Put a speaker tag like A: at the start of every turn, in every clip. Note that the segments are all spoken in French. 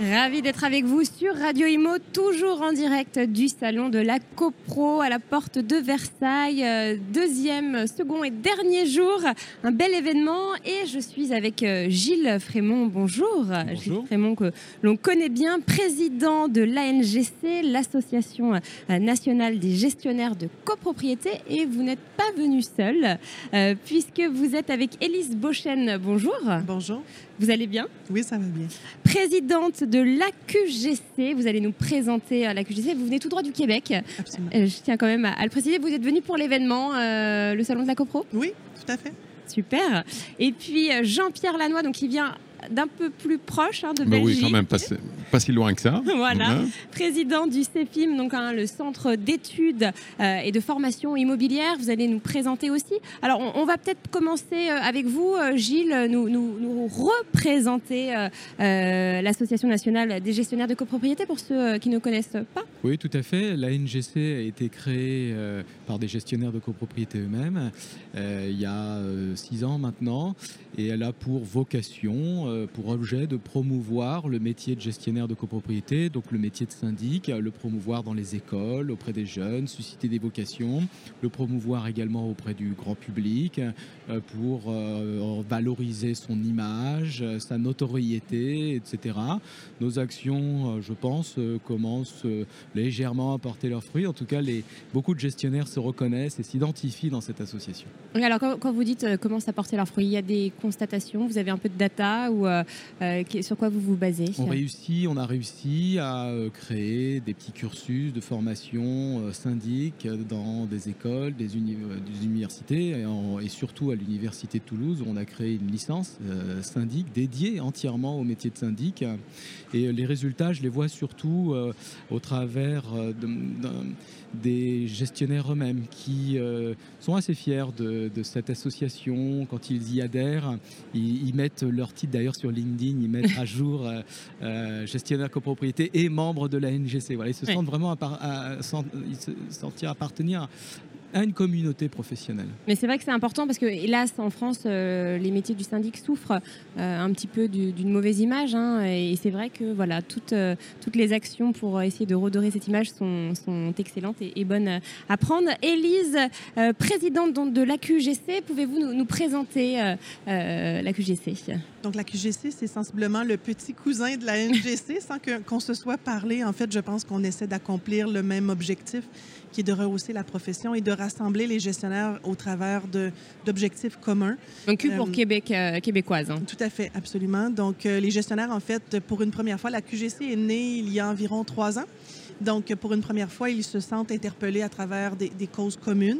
A: Ravi d'être avec vous sur Radio Imo, toujours en direct du salon de la CoPro à la porte de Versailles. Euh, deuxième, second et dernier jour, un bel événement. Et je suis avec euh, Gilles Frémont. Bonjour. Gilles Frémont, que l'on connaît bien, président de l'ANGC, l'Association euh, nationale des gestionnaires de copropriété. Et vous n'êtes pas venu seul, puisque vous êtes avec Élise Beauchesne. Bonjour.
B: Bonjour.
A: Vous allez bien
B: Oui, ça va bien.
A: Présidente de l'AQGC, vous allez nous présenter à l'AQGC. Vous venez tout droit du Québec.
B: Absolument.
A: Euh, je tiens quand même à, le préciser. Vous êtes venu pour l'événement, euh, le salon de la CoPro?
B: Oui, tout à fait.
A: Super. Et puis euh, Jean-Pierre Lannoy, donc qui vient d'un peu plus proche hein, de
C: bah
A: Belgique.
C: Oui, quand même, pas, pas si loin que ça.
A: voilà.
C: Hein
A: Président du CEFIM, donc hein, le centre d'études euh, et de formation immobilière. Vous allez nous présenter aussi. Alors, on, on va peut-être commencer euh, avec vous, euh, Gilles, nous, nous, nous représenter euh, euh, l'Association nationale des gestionnaires de copropriété pour ceux qui ne connaissent pas.
D: Oui, tout à fait. La NGC a été créée euh, par des gestionnaires de copropriété eux-mêmes euh, il y a euh, six ans maintenant et elle a pour vocation, euh, pour objet de promouvoir le métier de gestionnaire de copropriété, donc le métier de syndic, le promouvoir dans les écoles, auprès des jeunes, susciter des vocations, le promouvoir également auprès du grand public pour valoriser son image, sa notoriété, etc. Nos actions, je pense, commencent légèrement à porter leurs fruits. En tout cas, les, beaucoup de gestionnaires se reconnaissent et s'identifient dans cette association.
A: Et alors, quand, quand vous dites euh, comment ça porter leurs fruits, il y a des constatations, vous avez un peu de data ou euh, euh, sur quoi vous vous basez?
D: On, réussit, on a réussi à euh, créer des petits cursus de formation syndic dans des écoles, des, uni- des universités et, en- et surtout à l'université de Toulouse où on a créé une licence syndic dédiée entièrement au métier de syndic. Et les résultats, je les vois surtout au travers de- d'un- des gestionnaires eux-mêmes qui euh, sont assez fiers de, de cette association. Quand ils y adhèrent, ils, ils mettent leur titre d'ailleurs sur LinkedIn, ils mettent à jour euh, euh, gestionnaire copropriété et membre de la NGC. Voilà, ils se
A: Ouais.
D: sentent vraiment à, ils se sentir appartenir à une communauté professionnelle.
A: Mais c'est vrai que c'est important parce que, hélas, en France, euh, les métiers du syndic souffrent euh, un petit peu du- d'une mauvaise image. hein, et c'est vrai que voilà, toutes, euh, toutes les actions pour essayer de redorer cette image sont, sont excellentes et, et bonnes à prendre. Élise, euh, présidente donc, de l'AQGC, pouvez-vous nous, nous présenter euh, euh, l'AQGC
B: Donc, la QGC, c'est sensiblement le petit cousin de la NGC, sans que- qu'on se soit parlé. En fait, je pense qu'on essaie d'accomplir le même objectif, qui est de rehausser la profession et de rassembler les gestionnaires au travers d'objectifs communs.
A: Donc, Q pour
B: Euh,
A: Québec, euh, québécoise. hein.
B: Tout à fait, absolument. Donc, euh, les gestionnaires, en fait, pour une première fois, la QGC est née il y a environ trois ans. Donc, pour une première fois, ils se sentent interpellés à travers des, des causes communes.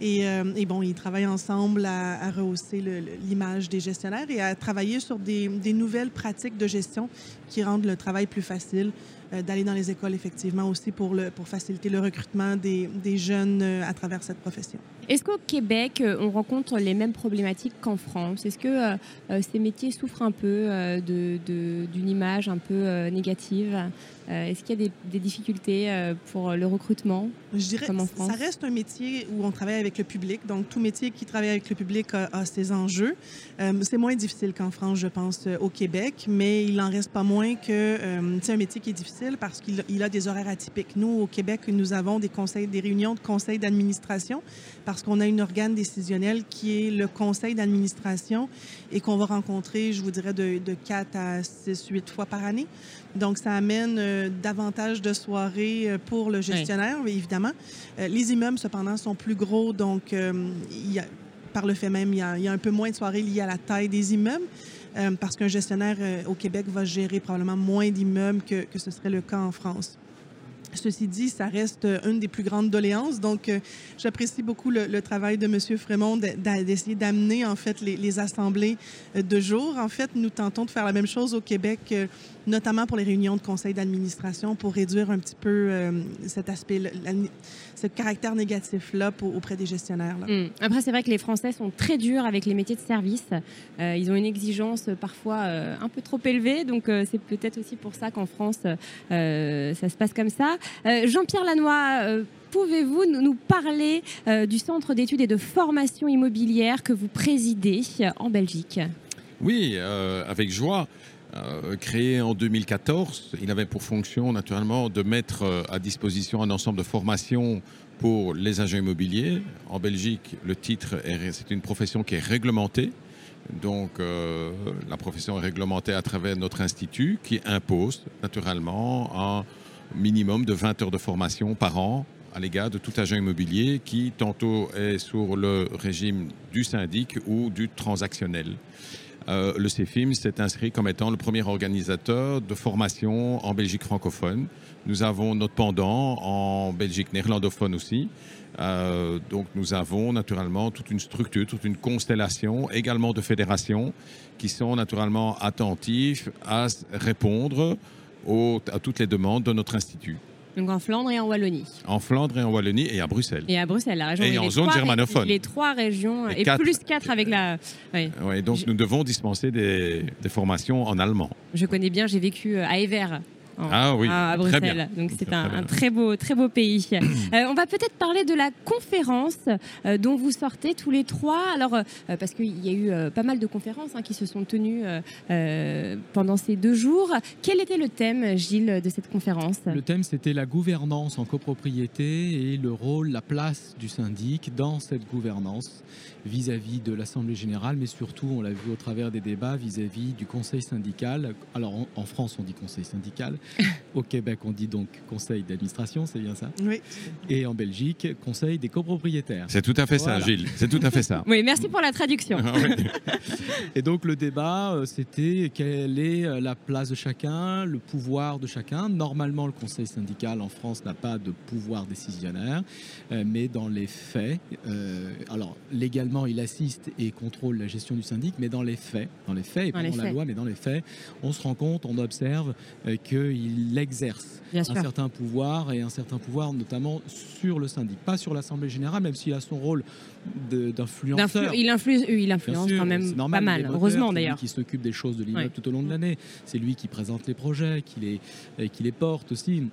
B: Et, euh, et bon, ils travaillent ensemble à, à rehausser l'image des gestionnaires et à travailler sur des, des nouvelles pratiques de gestion qui rendent le travail plus facile, d'aller dans les écoles, effectivement, aussi pour, le, pour faciliter le recrutement des, des jeunes euh, à travers cette profession.
A: Est-ce qu'au Québec, euh, on rencontre les mêmes problématiques qu'en France? Est-ce que euh, euh, ces métiers souffrent un peu euh, de- de- d'une image un peu euh, négative? Euh, Est-ce qu'il y a des, des difficultés euh, pour le recrutement
B: Je dirais
A: Comme en
B: ça reste un métier où on travaille avec le public. Donc, tout métier qui travaille avec le public a, a ses enjeux. Euh, c'est moins difficile qu'en France, je pense, euh, au Québec, mais il n'en reste pas moins que euh, c'est un métier qui est difficile parce qu'il il a des horaires atypiques. Nous, au Québec, nous avons des conseils, des réunions de conseils d'administration parce qu'on a une organe décisionnel qui est le conseil d'administration et qu'on va rencontrer, je vous dirais, de, de 4 à 6, 8 fois par année. Donc, ça amène euh, davantage de soirées euh, pour le gestionnaire, évidemment. Euh, les immeubles, cependant, sont plus gros, donc euh, il y a, par le fait même, il y, a, il y a un peu moins de soirées liées à la taille des immeubles, euh, parce qu'un gestionnaire euh, au Québec va gérer probablement moins d'immeubles que, ce serait le cas en France. Ceci dit, ça reste une des plus grandes doléances. Donc, euh, j'apprécie beaucoup le, travail de M. Frémont d'essayer d'amener, en fait, les, assemblées euh, de jour. En fait, nous tentons de faire la même chose au Québec, euh, notamment pour les réunions de conseil d'administration, pour réduire un petit peu euh, cet aspect, la, ce caractère négatif-là auprès des gestionnaires. Là.
A: Mmh. Après, c'est vrai que les Français sont très durs avec les métiers de service. Euh, ils ont une exigence parfois euh, un peu trop élevée, donc euh, c'est peut-être aussi pour ça qu'en France, ça se passe comme ça. Jean-Pierre Lannoy, pouvez-vous nous parler du centre d'études et de formation immobilière que vous présidez en Belgique?
C: Oui, avec joie. Euh, créé en 2014. Il avait pour fonction, naturellement, de mettre euh, à disposition un ensemble de formations pour les agents immobiliers. En Belgique, le titre, c'est une profession qui est réglementée. Donc, euh, la profession est réglementée à travers notre institut qui impose, naturellement, un minimum de 20 heures de formation par an à l'égard de tout agent immobilier qui tantôt est sur le régime du syndic ou du transactionnel. Euh, le CEFIM s'est inscrit comme étant le premier organisateur de formation en Belgique francophone. Nous avons notre pendant en Belgique néerlandophone aussi. Euh, donc nous avons naturellement toute une structure, toute une constellation également de fédérations qui sont naturellement attentifs à répondre à toutes les demandes de notre institut.
A: Donc en Flandre et en Wallonie.
C: En Flandre et en Wallonie et à Bruxelles.
A: Et à Bruxelles, la région.
C: Et en zone germanophone.
A: Les trois régions et, et quatre, plus quatre avec la.
C: Oui. Ouais, donc Je... nous devons dispenser des, des, formations en allemand.
A: Je connais bien, j'ai vécu à Evere
C: en, ah oui,
A: à, à Bruxelles. Donc c'est un, un, très beau, très beau pays. euh, on va peut-être parler de la conférence euh, dont vous sortez tous les trois. Alors euh, parce qu'il y a eu euh, pas mal de conférences hein, qui se sont tenues euh, pendant ces deux jours. Quel était le thème, Gilles, de cette conférence?
D: Le thème c'était la gouvernance en copropriété et le rôle, la place du syndic dans cette gouvernance vis-à-vis -vis de l'Assemblée générale, mais surtout, on l'a vu au travers des débats, vis-à-vis -vis du conseil syndical. Alors en, en France, on dit conseil syndical. Au Québec, on dit donc conseil d'administration, c'est bien ça
B: Oui.
D: Et en Belgique, conseil des copropriétaires.
C: C'est tout à fait voilà. ça, Gilles. C'est tout à fait ça.
A: oui, merci pour la traduction.
D: Et donc le débat, c'était quelle est la place de chacun, le pouvoir de chacun. Normalement, le conseil syndical en France n'a pas de pouvoir décisionnaire, euh, mais dans les faits, euh, alors légalement, il assiste et contrôle la gestion du syndic, mais dans les faits, dans les faits, et pas dans, dans la loi, mais dans les faits, on se rend compte, on observe euh, qu'il exerce
A: Bien
D: un
A: sûr.
D: certain pouvoir et un certain pouvoir notamment sur le syndic, pas sur l'Assemblée générale, même s'il a son rôle d'influenceur.
A: Il influence, il influence
D: sûr,
A: quand même
D: normal,
A: pas mal, heureusement d'ailleurs.
D: qui s'occupe des choses de l'immeuble
A: Ouais.
D: tout au long de l'année. C'est lui qui présente les projets, qui les, et qui les porte aussi.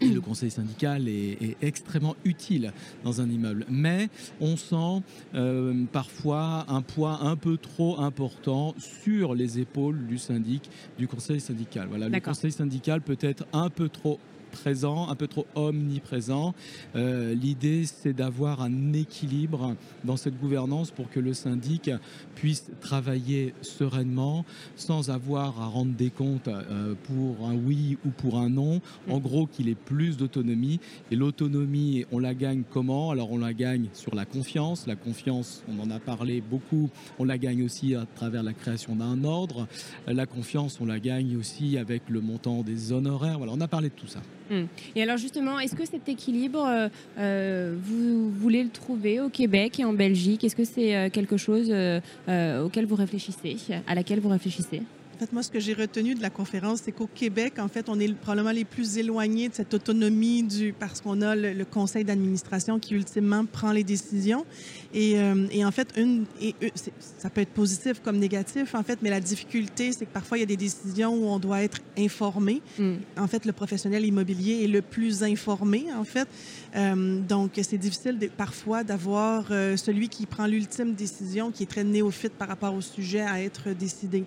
D: Et le conseil syndical est, est, extrêmement utile dans un immeuble. Mais on sent euh, parfois un poids un peu trop important sur les épaules du syndic, du conseil syndical. Voilà, le conseil syndical peut être un peu trop présent, un peu trop omniprésent. Euh, L'idée, c'est d'avoir un équilibre dans cette gouvernance pour que le syndic puisse travailler sereinement sans avoir à rendre des comptes euh, pour un oui ou pour un non. En gros, qu'il ait plus d'autonomie. Et l'autonomie, on la gagne comment? Alors, on la gagne sur la confiance. La confiance, on en a parlé beaucoup. On la gagne aussi à travers la création d'un ordre. La confiance, on la gagne aussi avec le montant des honoraires. Voilà, on a parlé de tout ça.
A: Hum. Et alors justement, est-ce que cet équilibre, euh, euh, vous voulez le trouver au Québec et en Belgique? Est-ce que c'est euh, quelque chose auquel vous réfléchissez, à laquelle vous réfléchissez?
B: En fait, moi, ce que j'ai retenu de la conférence, c'est qu'au Québec, en fait, on est probablement les plus éloignés de cette autonomie du, parce qu'on a le, le conseil d'administration qui, ultimement, prend les décisions. Et, euh, et en fait, une, et, ça peut être positif comme négatif, en fait, mais la difficulté, c'est que parfois, il y a des décisions où on doit être informé.
A: Mm.
B: En fait, le professionnel immobilier est le plus informé, en fait. Euh, donc, c'est difficile de, parfois d'avoir euh, celui qui prend l'ultime décision, qui est très néophyte par rapport au sujet à être décidé.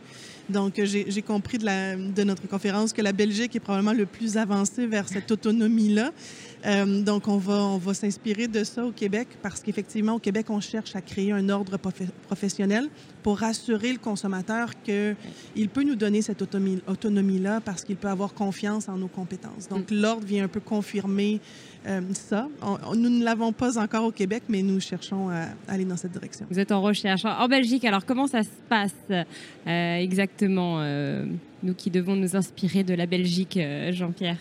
B: Donc, j'ai compris de, la, de, notre conférence que la Belgique est probablement le plus avancé vers cette autonomie-là. Euh, donc, on va, on va s'inspirer de ça au Québec parce qu'effectivement, au Québec, on cherche à créer un ordre prof professionnel pour rassurer le consommateur qu'il peut nous donner cette autonomie-là autonomie parce qu'il peut avoir confiance en nos compétences. Donc, mm. l'ordre vient un peu confirmer euh, ça. On, nous ne l'avons pas encore au Québec, mais nous cherchons à, à, aller dans cette direction.
A: Vous êtes en recherche. En Belgique, alors comment ça se passe euh, exactement nous qui devons nous inspirer de la Belgique, euh, Jean-Pierre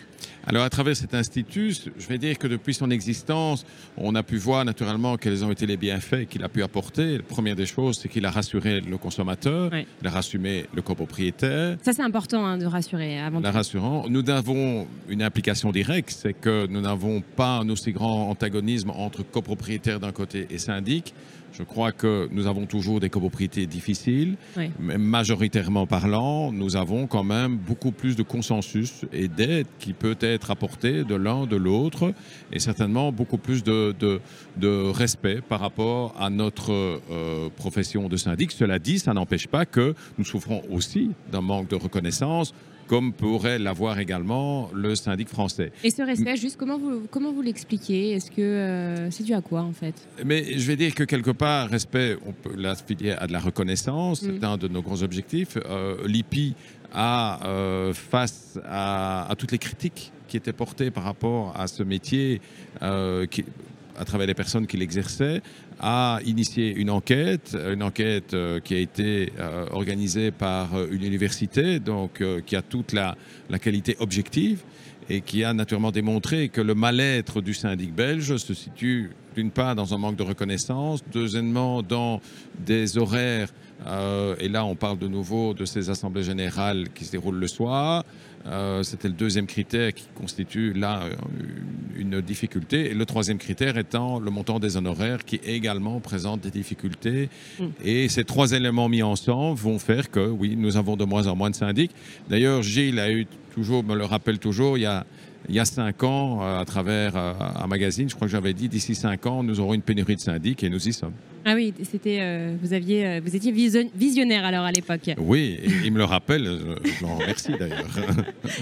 C: alors, à travers cet institut, je vais dire que depuis son existence, on a pu voir naturellement quels ont été les bienfaits qu'il a pu apporter. La première des choses, c'est qu'il a rassuré le consommateur, il a rassuré le copropriétaire.
A: Ça, c'est important hein, de rassurer avant
C: La rassurant. Nous avons une implication directe, c'est que nous n'avons pas un aussi grand antagonisme entre copropriétaires d'un côté et syndic. Je crois que nous avons toujours des copropriétés difficiles, mais majoritairement parlant, nous avons quand même beaucoup plus de consensus et d'aide qui peut être apportée de l'un, de l'autre, et certainement beaucoup plus de, de, respect par rapport à notre euh, profession de syndic. Cela dit, ça n'empêche pas que nous souffrons aussi d'un manque de reconnaissance comme pourrait l'avoir également le syndic français.
A: Et ce respect, juste comment vous, comment vous l'expliquez? Est-ce que euh, c'est dû à quoi en fait?
C: Mais je vais dire que quelque part, respect, on peut l'affilier à de la reconnaissance, mm. c'est un de nos grands objectifs. Euh, L'IPI a, euh, face à, toutes les critiques qui étaient portées par rapport à ce métier, qui, à travers les personnes qui l'exerçaient, a initié une enquête, une enquête euh, qui a été euh, organisée par euh, une université, donc qui a toute la, la, qualité objective et qui a naturellement démontré que le mal-être du syndic belge se situe d'une part dans un manque de reconnaissance, deuxièmement dans des horaires, et là on parle de nouveau de ces assemblées générales qui se déroulent le soir, euh, c'était le deuxième critère qui constitue là euh, une difficulté. Et le troisième critère étant le montant des honoraires qui également présente des difficultés. Mm. Et ces trois éléments mis ensemble vont faire que, oui, nous avons de moins en moins de syndics. D'ailleurs, Gilles a eu toujours, me le rappelle toujours, il y a il y a cinq ans, euh, à travers un magazine, je crois que j'avais dit d'ici cinq ans, nous aurons une pénurie de syndics et nous y sommes.
A: Ah oui, c'était, euh, vous, aviez, euh, vous étiez visionnaire alors à l'époque.
C: Oui, il me le rappelle, je l'en remercie d'ailleurs.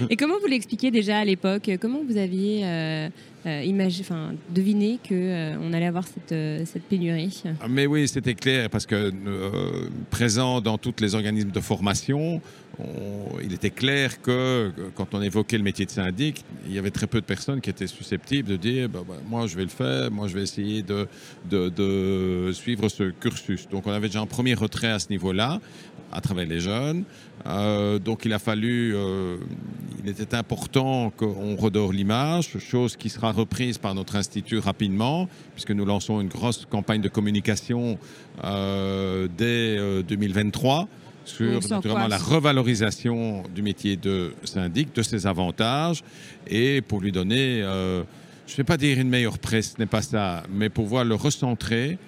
A: Et comment vous l'expliquiez déjà à l'époque? Comment vous aviez euh, enfin, deviné qu'on allait avoir cette, cette pénurie?
C: Ah, Mais oui, c'était clair parce que présent dans tous les organismes de formation, il était clair que quand on évoquait le métier de syndic, il y avait très peu de personnes qui étaient susceptibles de dire bah, bah, moi je vais le faire, moi je vais essayer de, suivre ce cursus. Donc on avait déjà un premier retrait à ce niveau-là, à travers les jeunes. Euh, donc il a fallu, euh, il était important qu'on redore l'image, chose qui sera reprise par notre institut rapidement, puisque nous lançons une grosse campagne de communication euh, dès 2023 sur naturellement la revalorisation du métier de syndic, de ses avantages, et pour lui donner, je ne vais pas dire une meilleure presse, ce n'est pas ça, mais pouvoir le recentrer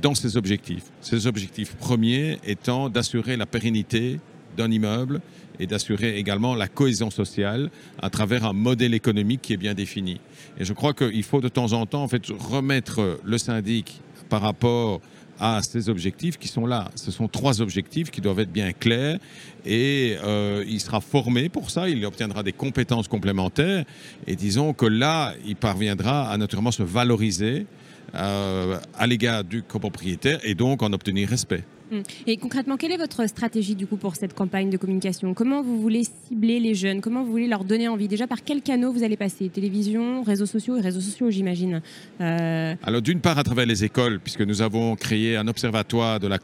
C: dans ses objectifs. Ses objectifs premiers étant d'assurer la pérennité d'un immeuble et d'assurer également la cohésion sociale à travers un modèle économique qui est bien défini. Et je crois qu'il faut de temps en temps en fait remettre le syndic par rapport à ces objectifs qui sont là. Ce sont trois objectifs qui doivent être bien clairs et euh, il sera formé pour ça, il obtiendra des compétences complémentaires et disons que là, il parviendra à naturellement se valoriser euh, à l'égard du copropriétaire et donc en obtenir respect.
A: Hum. Et concrètement, quelle est votre stratégie du coup pour cette campagne de communication Comment vous voulez cibler les jeunes Comment vous voulez leur donner envie Déjà, par quels canaux vous allez passer Télévision, réseaux sociaux et réseaux sociaux, j'imagine.
C: Euh, Alors, d'une part, à travers les écoles, puisque nous avons créé un observatoire de la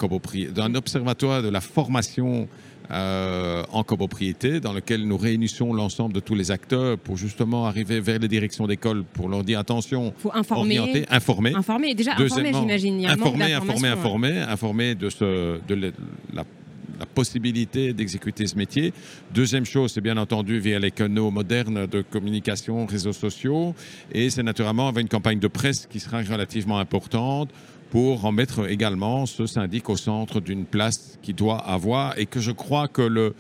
C: un observatoire de la formation euh, en copropriété, dans lequel nous réunissons l'ensemble de tous les acteurs pour justement arriver vers les directions d'école pour leur dire attention,
A: faut informer,
C: orienter, informer.
A: Informer, déjà informer, j'imagine.
C: Informer, informer, informer, informer de, ce, de la, la possibilité d'exécuter ce métier. Deuxième chose, c'est bien entendu via les canaux modernes de communication, réseaux sociaux, et c'est naturellement avec une campagne de presse qui sera relativement importante pour en mettre également ce syndic au centre d'une place qui doit avoir et que je crois que le,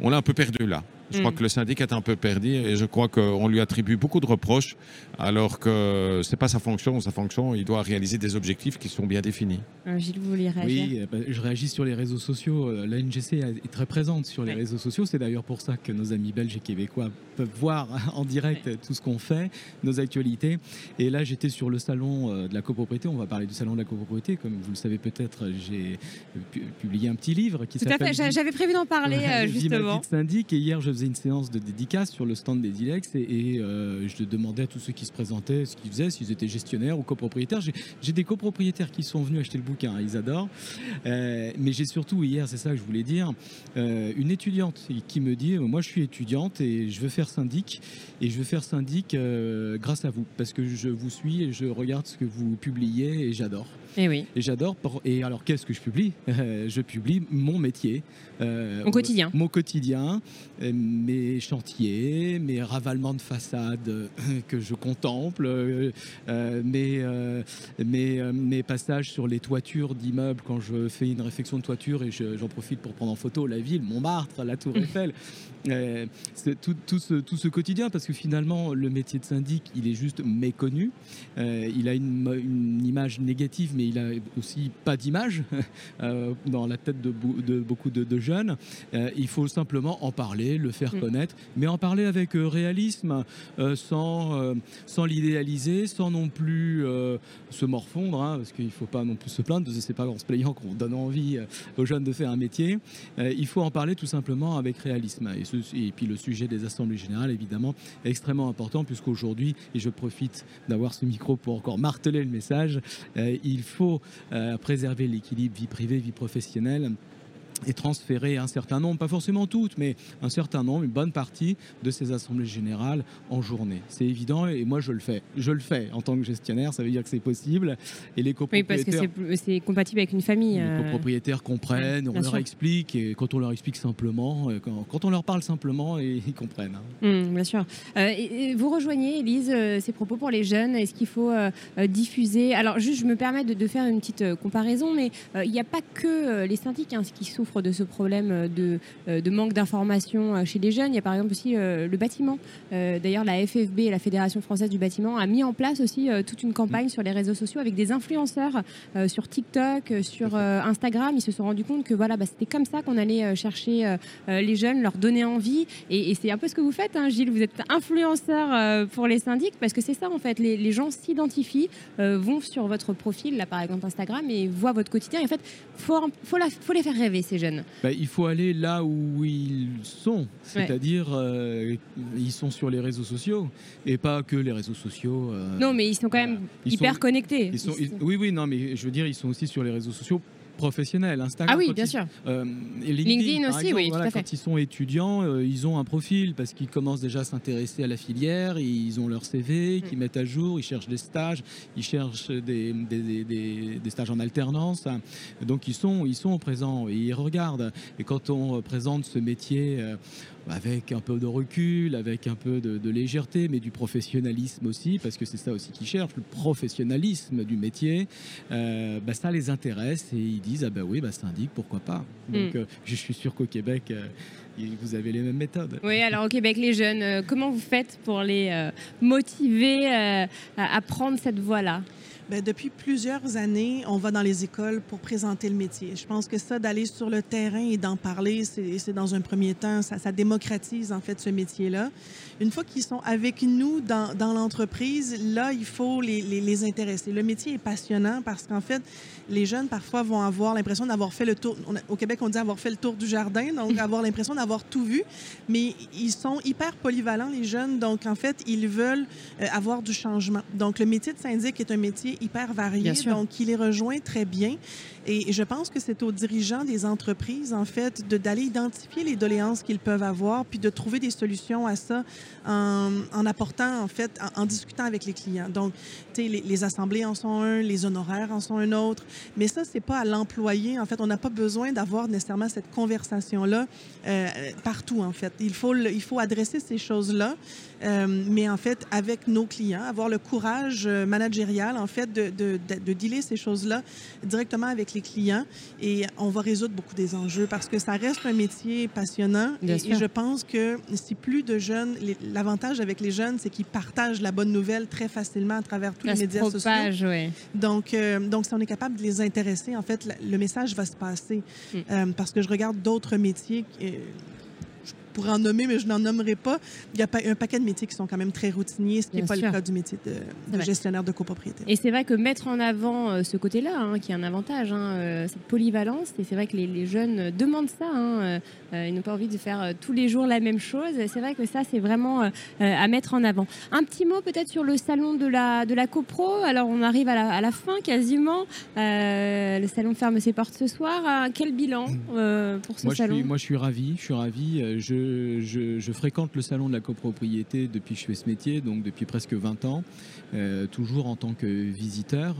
C: on l'a un peu perdu là. Je crois mm. que le syndic est un peu perdu et je crois qu'on lui attribue beaucoup de reproches alors que ce n'est pas sa fonction. Sa fonction, il doit réaliser des objectifs qui sont bien définis.
A: Euh, Gilles, vous voulez réagir?
D: Oui, euh, bah, je réagis sur les réseaux sociaux. Euh, la NGC est très présente sur les réseaux sociaux. C'est d'ailleurs pour ça que nos amis belges et québécois peuvent voir en direct tout ce qu'on fait, nos actualités. Et là, j'étais sur le salon de la copropriété. On va parler du salon de la copropriété. Comme vous le savez peut-être, j'ai publié un petit livre qui
A: s'appelle... Tout à fait, j'avais prévu d'en parler justement.
D: syndic et hier, je faisais une séance de dédicace sur le stand des Dilex et, euh, je demandais à tous ceux qui se présentaient ce qu'ils faisaient, s'ils étaient gestionnaires ou copropriétaires. J'ai- des copropriétaires qui sont venus acheter le bouquin, ils adorent. Euh, mais j'ai surtout hier, c'est ça que je voulais dire, euh, une étudiante qui me dit, moi je suis étudiante et je veux faire syndic et je veux faire syndic grâce à vous parce que je vous suis et je regarde ce que vous publiez et j'adore.
A: Et oui.
D: Et j'adore. Et alors, qu'est-ce que je publie? Euh, Je publie mon métier. euh,
A: Mon quotidien.
D: Mon quotidien, euh, mes chantiers, mes ravalements de façade euh, que je contemple, euh, mes, euh, mes, mes passages sur les toitures d'immeubles quand je fais une réfection de toiture et je- j'en profite pour prendre en photo la ville, Montmartre, la Tour Eiffel. Euh, c'est tout, tout ce, tout ce quotidien, parce que finalement, le métier de syndic, il est juste méconnu. Il a une, une image négative, mais il a aussi pas d'image euh, dans la tête de, beaucoup de, de jeunes. Euh, il faut simplement en parler, le faire
A: Mm.
D: connaître, mais en parler avec euh, réalisme, sans, sans l'idéaliser, sans non plus se morfondre, hein, parce qu'il ne faut pas non plus se plaindre, c'est pas en se plaignant qu'on donne envie aux jeunes de faire un métier. Il faut en parler tout simplement avec réalisme. Et, ce- et puis le sujet des assemblées générales, évidemment, est extrêmement important, puisqu'aujourd'hui, et je profite d'avoir ce micro pour encore marteler le message, il faut euh, préserver l'équilibre vie privée, vie professionnelle et transférer un certain nombre, pas forcément toutes, mais un certain nombre, une bonne partie de ces assemblées générales en journée. C'est évident et moi je le fais. Je le fais en tant que gestionnaire, ça veut dire que c'est possible. Et les
A: Oui, parce que
D: copropriétaires
A: c'est compatible avec une famille.
D: les
A: euh.
D: copropriétaires comprennent, on leur
A: sûr.
D: explique, et quand on leur explique simplement, euh, quand, quand on leur parle simplement, et- ils comprennent. hein.
A: Hum, bien sûr. Euh, et- vous rejoignez, Elise, euh, ces propos pour les jeunes. Est-ce qu'il faut diffuser? Alors, juste, je me permets de, de faire une petite comparaison, mais il n'y a pas que les syndics hein, qui souffrent de ce problème euh, de, euh, de manque d'information euh, chez les jeunes. Il y a par exemple aussi le bâtiment. D'ailleurs, la FFB, la Fédération française du bâtiment, a mis en place aussi toute une campagne sur les réseaux sociaux avec des influenceurs sur TikTok, sur Instagram. Ils se sont rendus compte que voilà, bah, c'était comme ça qu'on allait chercher les jeunes, leur donner envie. Et, et c'est un peu ce que vous faites, hein, Gilles. Vous êtes influenceur pour les syndics parce que c'est ça en fait. Les, les gens s'identifient, vont sur votre profil, là par exemple Instagram, et voient votre quotidien. Et en fait, faut, faut, les faire rêver ces jeunes.
D: Bah, il faut aller là où ils sont, c'est-à-dire euh, ils sont sur les réseaux sociaux et pas que les réseaux sociaux. euh,
A: Non, mais ils sont quand même hyper
D: sont-
A: connectés.
D: ils sont-
A: Ils-
D: ils- oui, oui, non, mais je veux dire, ils sont aussi sur les réseaux sociaux professionnels, Instagram.
A: Ah oui,
D: quand
A: bien
D: ils-
A: sûr.
D: Euh, et
A: LinkedIn aussi,
D: exemple,
A: oui, tout à fait.
D: Quand ils sont étudiants, euh, ils ont un profil parce qu'ils commencent déjà à s'intéresser à la filière, ils ont leur CV qu'ils
A: Mm.
D: mettent à jour, ils cherchent des stages, ils cherchent des, des- des- des- des stages en alternance. Donc ils sont, ils sont présents et ils regardent. Et quand on présente ce métier euh, avec un peu de recul, avec un peu de, de légèreté, mais du professionnalisme aussi, parce que c'est ça aussi qu'ils cherchent, le professionnalisme du métier, euh, bah, ça les intéresse et ils disent ah bah oui, bah, syndic, pourquoi pas. Donc
A: Mm.
D: euh, je suis sûr qu'au Québec, euh, vous avez les mêmes méthodes.
A: Oui, alors au Québec, les jeunes, comment vous faites pour les motiver à, à prendre cette voie-là?
B: Ben, depuis plusieurs années, on va dans les écoles pour présenter le métier. Je pense que ça, d'aller sur le terrain et d'en parler, c'est dans un premier temps, ça, ça démocratise en fait ce métier-là. Une fois qu'ils sont avec nous dans, dans l'entreprise, là, il faut les, les, les intéresser. Le métier est passionnant parce qu'en fait, les jeunes parfois vont avoir l'impression d'avoir fait le tour. on au Québec, on dit avoir fait le tour du jardin, donc avoir l'impression d'avoir tout vu. Mais ils sont hyper polyvalents, les jeunes. Donc, en fait, ils veulent euh, avoir du changement. Donc, le métier de syndic est un métier hyper varié. Donc, il les rejoint très bien. Et je pense que c'est aux dirigeants des entreprises, en fait, de- d'aller identifier les doléances qu'ils peuvent avoir, puis de trouver des solutions à ça en, en apportant, en fait, en, en discutant avec les clients. Donc, tu sais, les, les assemblées en sont un, les honoraires en sont un autre. Mais ça, c'est pas à l'employé. En fait, on n'a pas besoin d'avoir nécessairement cette conversation-là euh, partout, en fait. Il faut, il faut adresser ces choses-là, euh, mais en fait, avec nos clients, avoir le courage euh, managérial, en fait, de, de, de, de dealer ces choses-là directement avec les clients et on va résoudre beaucoup des enjeux parce que ça reste un métier passionnant et, et je pense que si plus de jeunes, l'avantage avec les jeunes, c'est qu'ils partagent la bonne nouvelle très facilement à travers tous
A: Ça
B: les médias sociaux.
A: propage, ouais.
B: Donc, euh, donc, si on est capable de les intéresser, en fait, le message va se passer.
A: Mm.
B: Euh, parce que je regarde d'autres métiers. euh, pourrais en nommer, mais je n'en nommerai pas. Il y a un paquet de métiers qui sont quand même très routiniers, ce qui n'est pas le cas du métier de, gestionnaire de copropriété.
A: Et c'est vrai que mettre en avant euh, ce côté-là, hein, qui est un avantage, hein, euh, cette polyvalence, et c'est vrai que les, jeunes demandent ça. Hein, euh, ils n'ont pas envie de faire tous les jours la même chose. C'est vrai que ça, c'est vraiment à mettre en avant. Un petit mot peut-être sur le salon de la, de la CoPro. Alors, on arrive à la, à la fin quasiment. le salon ferme ses portes ce soir. quel bilan pour ce salon?
D: Moi, je suis ravi. Je suis ravi. Je, je, je, fréquente le salon de la copropriété depuis que je fais ce métier, donc depuis presque 20 ans. toujours en tant que visiteur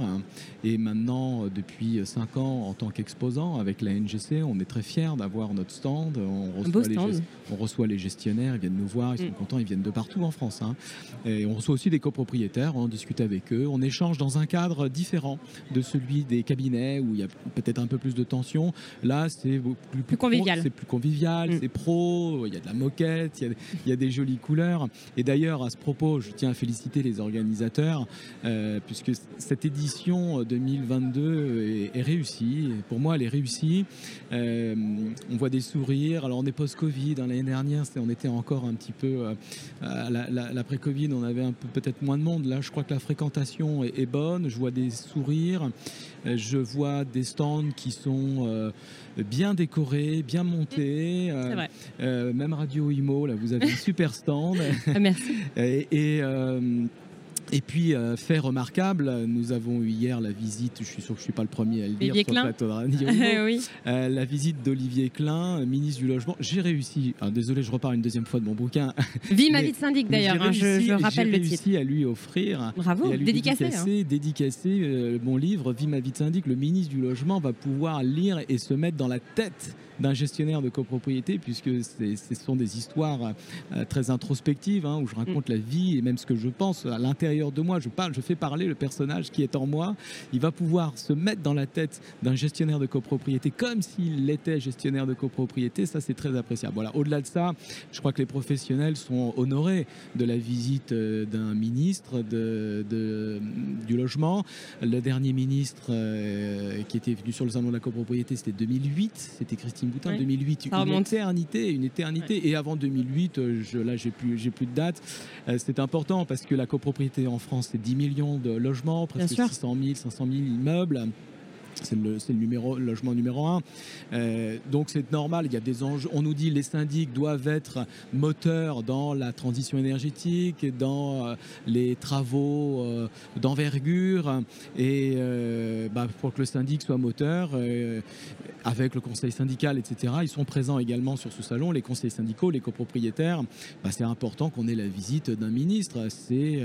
D: et maintenant depuis 5 ans en tant qu'exposant avec la NGC. On est très fiers d'avoir notre stand. On reçoit, les, on reçoit les gestionnaires, ils viennent nous voir, ils sont mm. contents, ils viennent de partout en France. Hein. Et on reçoit aussi des copropriétaires, on discute avec eux, on échange dans un cadre différent de celui des cabinets où il y a peut-être un peu plus de tension. Là, c'est plus,
A: plus, convivial.
D: C'est plus convivial, mm. c'est pro, il y a de la moquette, il y a, des jolies couleurs. Et d'ailleurs, à ce propos, je tiens à féliciter les organisateurs euh, puisque cette édition 2022 est, réussie. Pour moi, elle est réussie. Euh, on voit des sourires. Alors, on est post-Covid. Hein, l'année dernière, on était encore un petit peu euh, à l'après-Covid. On avait peu peut-être moins de monde. Là, je crois que la fréquentation est, bonne. Je vois des sourires. Je vois des stands qui sont bien décorés, bien montés. même Radio Imo, là, vous avez un super stand.
A: Merci.
D: et et puis, euh, fait remarquable, nous avons eu hier la visite, je suis sûr que je ne suis pas le premier à le dire, sur le plateau de oui. Euh, la visite d'Olivier Klein, ministre du Logement. J'ai réussi, ah, désolé, je repars une deuxième fois de mon bouquin.
A: Vie ma vie de syndic d'ailleurs, hein, je, je, rappelle le titre.
D: J'ai réussi à lui offrir,
A: Bravo,
D: à lui
A: dédicacé,
D: dédicacer, hein. euh, mon livre Vie ma vie de syndic. Le ministre du Logement va pouvoir lire et se mettre dans la tête d'un gestionnaire de copropriété, puisque ce sont des histoires euh, très introspectives, hein, où je raconte la vie et même ce que je pense à l'intérieur de moi. Je parle, je fais parler le personnage qui est en moi. Il va pouvoir se mettre dans la tête d'un gestionnaire de copropriété comme s'il était gestionnaire de copropriété. Ça, c'est très appréciable. Voilà. Au-delà de ça, je crois que les professionnels sont honorés de la visite euh, d'un ministre de, du logement. Le dernier ministre euh, qui était venu sur le salon de la copropriété, c'était 2008. C'était Christine Boutin, 2008, une éternité, une éternité. Et avant 2008, euh, je, là, j'ai plus, j'ai plus de date. Euh, c'est important parce que la copropriété en France, c'est 10 millions de logements, presque 600 000, 500 000 immeubles. C'est le, logement numéro un. Euh, donc c'est normal, il y a des. On nous dit que les syndics doivent être moteurs dans la transition énergétique, dans euh, les travaux euh, d'envergure. Et bah, pour que le syndic soit moteur, avec le conseil syndical, etc., ils sont présents également sur ce salon, les conseils syndicaux, les copropriétaires. Bah, c'est important qu'on ait la visite d'un ministre. C'est,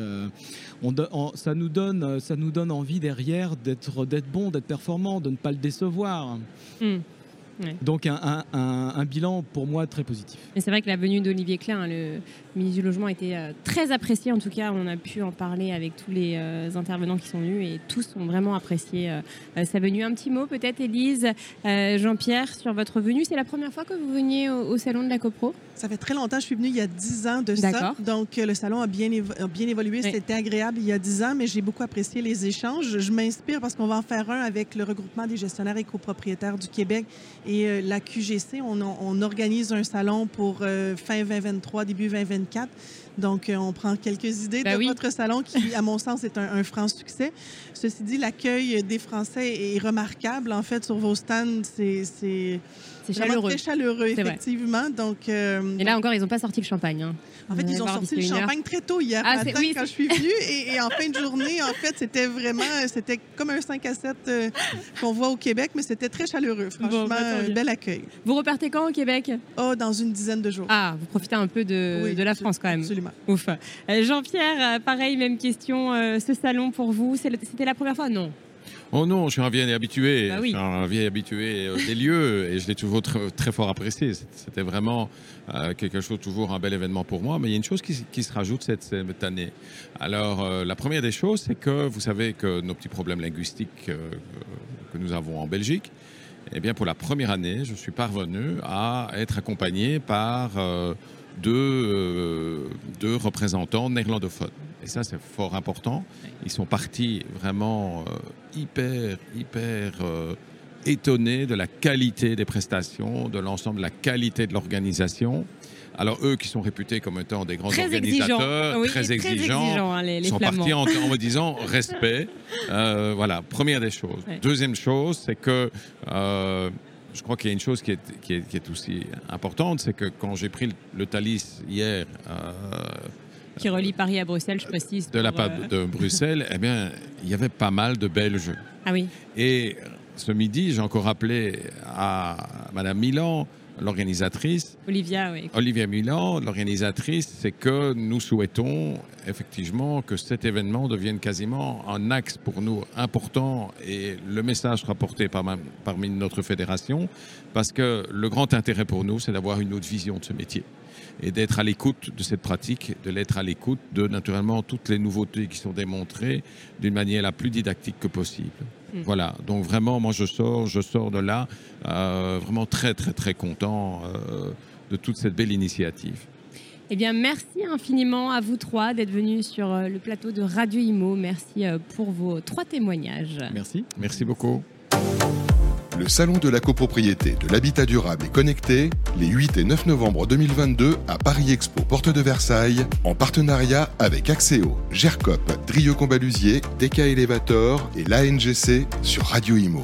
D: ça, nous donne, ça nous donne envie derrière d'être, d'être bon, d'être performant de ne pas le décevoir. Hmm. Donc un, bilan pour moi très positif.
A: Mais c'est vrai que la venue d'Olivier Klein, le ministre du Logement, était euh, très appréciée. En tout cas, on a pu en parler avec tous les euh, intervenants qui sont venus et tous ont vraiment apprécié euh, sa venue. Un petit mot peut-être, Élise, Jean-Pierre, sur votre venue. C'est la première fois que vous veniez au, salon de la CoPro?
B: Ça fait très longtemps. Je suis venue il y a 10 ans de ça. Donc le salon a bien, bien évolué. C'était agréable il y a 10 ans, mais j'ai beaucoup apprécié les échanges. Je m'inspire parce qu'on va en faire un avec le regroupement des gestionnaires et copropriétaires du Québec et la QGC, on, organise un salon pour fin 2023, début 2024. Donc, euh, on prend quelques idées ben de votre salon qui, à mon sens, est un, franc succès. Ceci dit, l'accueil des Français est remarquable. En fait, sur vos stands, c'est
A: chaleureux.
B: très chaleureux, effectivement. Donc,
A: Et là encore, ils n'ont pas sorti le champagne. Hein.
B: En fait, ils ont sorti le champagne très tôt hier ah, matin quand je suis venue. Et, en fin de journée, en fait, c'était vraiment, c'était comme un 5 à 7 euh, qu'on voit au Québec, mais c'était très chaleureux. Franchement, bah, un bel accueil.
A: Vous repartez quand au Québec?
B: Oh, dans une dizaine de jours.
A: Ah, vous profitez un peu de, de la France quand même.
B: Absolument.
A: Ouf. Euh, Jean-Pierre, euh, pareil, même question. ce salon pour vous, c'était la première fois? Non.
C: Oh non, je suis un vieil habitué.
A: Bah je suis
C: un vieil habitué euh, des lieux et je l'ai toujours très, fort apprécié. C'était vraiment euh, quelque chose, toujours un bel événement pour moi. Mais il y a une chose qui, se rajoute cette, année. Alors, euh, la première des choses, c'est que vous savez que nos petits problèmes linguistiques que nous avons en Belgique, eh bien, pour la première année, je suis parvenu à être accompagné par deux, deux représentants néerlandophones. Et ça, c'est fort important. Ils sont partis vraiment euh, hyper, hyper euh, étonnés de la qualité des prestations, de l'ensemble de la qualité de l'organisation. Alors eux qui sont réputés comme étant des grands
A: Très
C: organisateurs,
A: exigeants. Oui,
C: très
A: très
C: exigeants,
A: exigeants, hein, les- les
C: sont
A: Flamands.
C: partis en, en me disant respect. Euh, voilà, première des choses.
A: Ouais.
C: Deuxième chose, c'est que euh, je crois qu'il y a une chose qui est, qui est- qui est aussi importante, c'est que quand j'ai pris le, le Thalys hier euh,
A: Qui relie Paris à Bruxelles, je précise.
C: de la part
A: euh,
C: de Bruxelles, eh bien, il y avait pas mal de Belges.
A: Ah oui.
C: Et ce midi, j'ai encore appelé à Madame Milan, l'organisatrice,
A: Olivia, oui.
C: Olivier Milan, l'organisatrice, c'est que nous souhaitons effectivement que cet événement devienne quasiment un axe pour nous important et le message sera porté par ma- parmi notre fédération parce que le grand intérêt pour nous, c'est d'avoir une autre vision de ce métier et d'être à l'écoute de cette pratique, de l'être à l'écoute de naturellement toutes les nouveautés qui sont démontrées d'une manière la plus didactique que possible.
A: Mm.
C: Voilà, donc vraiment, moi je sors, je sors de là euh, vraiment très très très content euh, de toute cette belle initiative.
A: Eh bien, merci infiniment à vous trois d'être venus sur euh, le plateau de Radio Imo. Merci euh, pour vos trois témoignages.
D: Merci.
C: Merci beaucoup.
E: Le Salon de la copropriété, de l'habitat durable et connecté, les 8 et 9 novembre 2022 à Paris Expo, porte de Versailles, en partenariat avec Axéo, GERCOP, Drieux Combalusier, DK Elevator et l'ANGC sur Radio Imo.